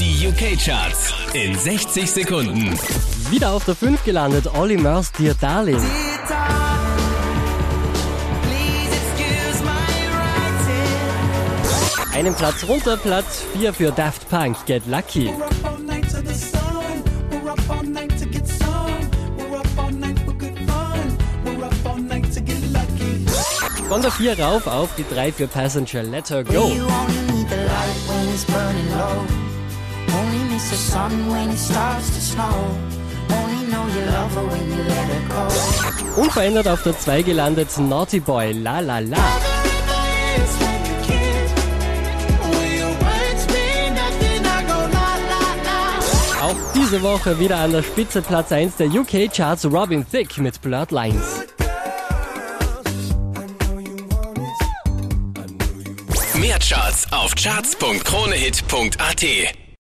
Die UK-Charts in 60 Sekunden. Wieder auf der 5 gelandet, Olly Murs, Dear Darling. Einen Platz runter, Platz 4 für Daft Punk, Get Lucky. Von der 4 rauf auf die 3 für Passenger Let Her Go. Unverändert auf der 2 gelandet Naughty Boy La La La. Auch diese Woche wieder an der Spitze Platz 1 der UK Charts Robin Thicke mit Bloodlines. Mehr Charts auf charts.kronehit.at